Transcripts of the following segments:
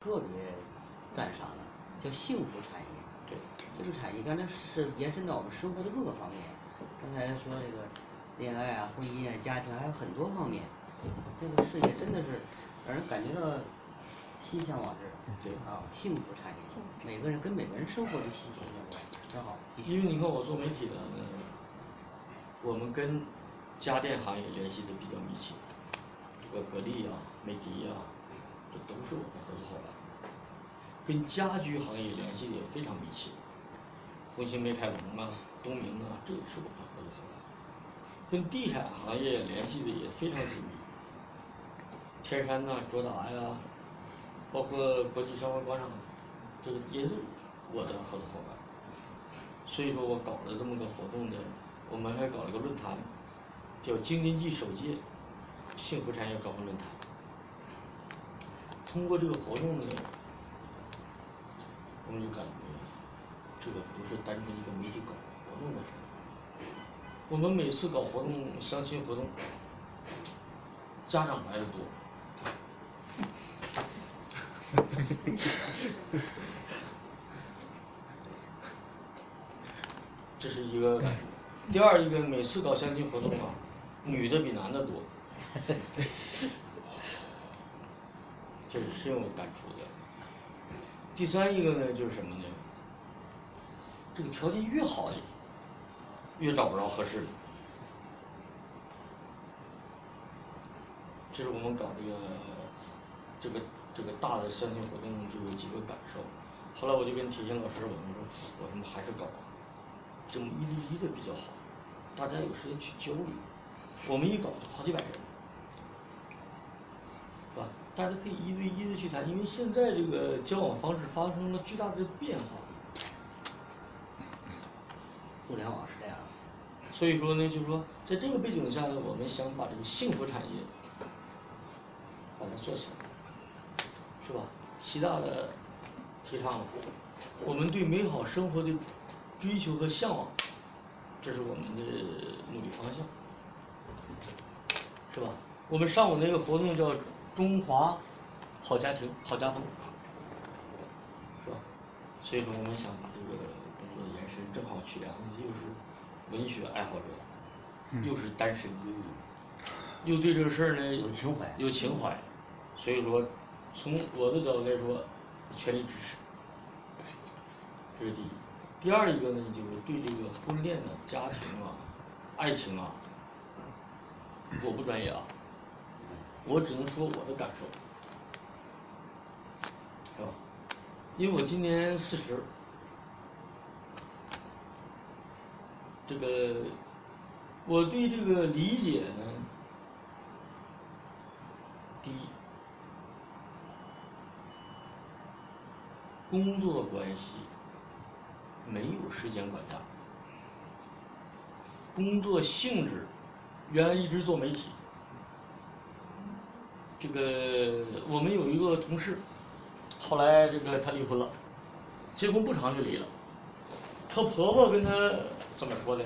特别赞赏的，叫幸福产业。对，这个产业当然是延伸到我们生活的各个方面。刚才说这个恋爱啊、婚姻啊、家庭，还有很多方面。这个事业真的是让人感觉到心向往之。对啊，幸福产业，每个人跟每个人生活都息息相关。真好，因为你看我做媒体的，嗯，我们跟家电行业联系的比较密切，这个格力啊、美的呀，这都是我们合作伙伴。跟家居行业联系的也非常密切，红星美凯龙啊、东明啊，这也是我们合作伙伴。跟地产行业联系的也非常紧密，天山呐、卓达呀，包括国际商贸广场，这个也是我的合作伙伴。所以说我搞了这么个活动呢，我们还搞了个论坛，叫京津冀首届幸福产业高峰论坛。通过这个活动呢，我们就感觉这个不是单纯一个媒体搞活动的事儿。我们每次搞活动，相亲活动，家长来的多。这是一个。第二一个，每次搞相亲活动啊，女的比男的多，这是深有感触的。第三一个呢，就是什么呢？这个条件越好，越找不着合适的。这是我们搞这个这个这个大的相亲活动就有几个感受。后来我就跟铁心老师我们说，我们还是搞这么一对一的比较好，大家有时间去交流。我们一搞就好几百人，是吧？大家可以一对一的去谈，因为现在这个交往方式发生了巨大的变化。互联网时代啊，所以说呢，就是说，在这个背景下呢，我们想把这个幸福产业把它做起来，是吧？习大的提倡了，我们对美好生活的追求和向往，这是我们的努力方向，是吧？我们上午那个活动叫“中华好家庭好家风”，是吧？所以说，我们想把这个工作延伸，正好曲良又是文学爱好者，又是单身，又对这个事儿呢有情怀。有情怀，所以说，从我的角度来说，全力支持。这是第一。第二一个呢，就是对这个婚恋的、家庭啊、爱情啊，我不专业啊，我只能说我的感受，是吧？因为我今年四十，这个我对这个理解呢，第一，工作关系没有时间管家，工作性质原来一直做媒体，这个我们有一个同事，后来这个他离婚了，结婚不长就离了，她婆婆跟她怎么说的？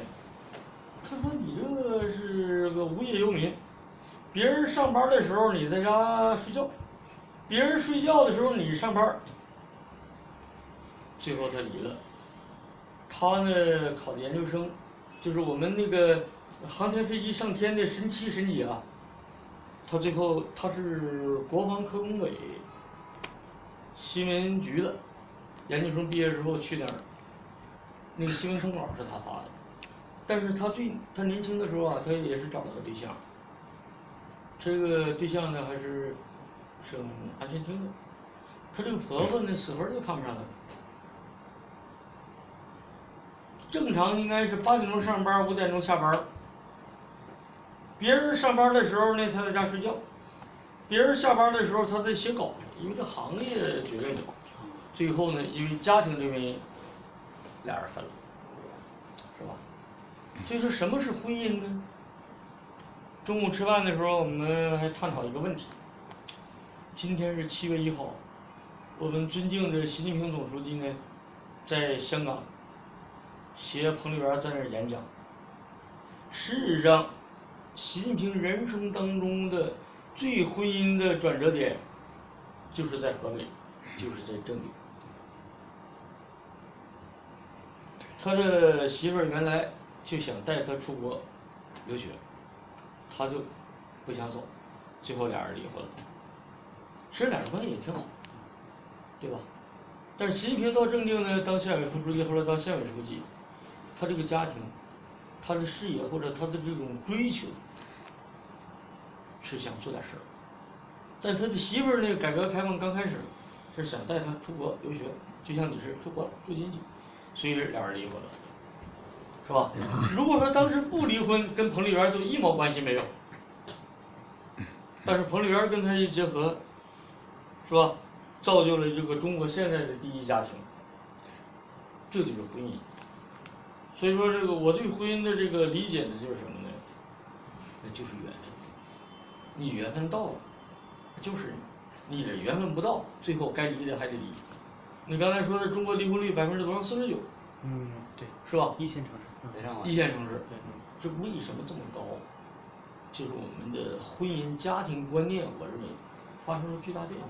她说你这个是个无业游民，别人上班的时候你在家睡觉，别人睡觉的时候你上班。最后他离了。他呢考的研究生，就是我们那个航天飞机上天的神七神姐啊。他最后他是国防科工委新闻局的研究生毕业之后去那儿，那个新闻通稿是他发的。但是他最他年轻的时候啊，他也是找了个对象。这个对象呢还是省安全厅的。他这个婆婆呢死活就看不上他。正常应该是八点钟上班，五点钟下班。别人上班的时候呢，他在家睡觉；别人下班的时候，他在写稿。因为这行业决定的。最后呢，因为家庭的原因，俩人分了，是吧？所以说，什么是婚姻呢？中午吃饭的时候，我们还探讨一个问题。今天是七月一号，我们尊敬的习近平总书记呢，在香港。携彭丽媛在那儿演讲。事实上，习近平人生当中的最婚姻的转折点，就是在河北。就是在正定。他的媳妇儿原来就想带他出国留学，他就不想走，最后俩人离婚了。其实俩人关系也挺好，对吧？但是习近平到正定呢，当县委副书记，后来当县委书记，他这个家庭，他的事业或者他的这种追求，是想做点事儿。但他的媳妇儿呢，改革开放刚开始，是想带他出国留学，就像你是出国做经济，所以俩人离婚了，是吧？如果说当时不离婚，跟彭丽媛就一毛关系没有。但是彭丽媛跟他一结合，是吧？造就了这个中国现在的第一家庭，这就是婚姻。所以说，这个我对婚姻的这个理解呢，就是什么呢？那就是缘分。你缘分到了，就是你；你这缘分不到，最后该离的还得离。你刚才说的中国离婚率百分之多少？四十九，嗯，对，是吧？一线城市，一线城市，对，这为什么这么高？就是我们的婚姻家庭观念，我认为发生了巨大变化。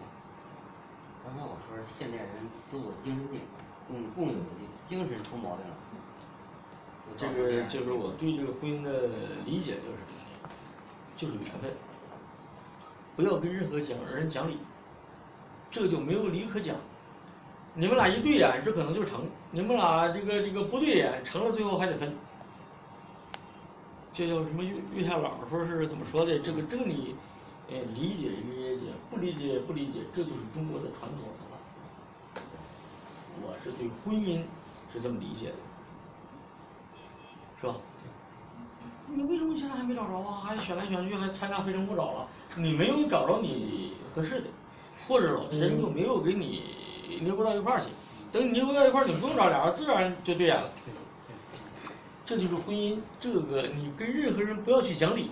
刚才我说现代人都有精神病，共共有的精神出毛病了。这个就是我对这个婚姻的理解就是什么呢？就是缘分。不要跟任何讲人讲理，这个就没有理可讲。你们俩一对眼，这可能就成；你们俩这个这个不对眼，成了最后还得分。这叫什么？月月下老说是怎么说的？这个这个你，呃，理解理解，不理解不理解，这就是中国的传统文化。我是对婚姻是这么理解的。是吧？你为什么现在还没找着啊？还选来选去，还参加非诚勿扰了？你没有找着你合适的，或者老天就没有给你捏不到一块儿去。等你捏不到一块儿，你不用找俩人，自然就对眼了。这就是婚姻，这个你跟任何人不要去讲理。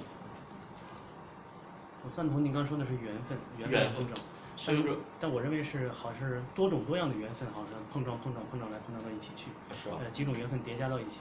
我赞同你刚说的是缘分，缘分。所以说，但我认为是好像是多种多样的缘分，好像碰撞碰撞碰撞来碰撞到一起去，是吧？呃，几种缘分叠加到一起。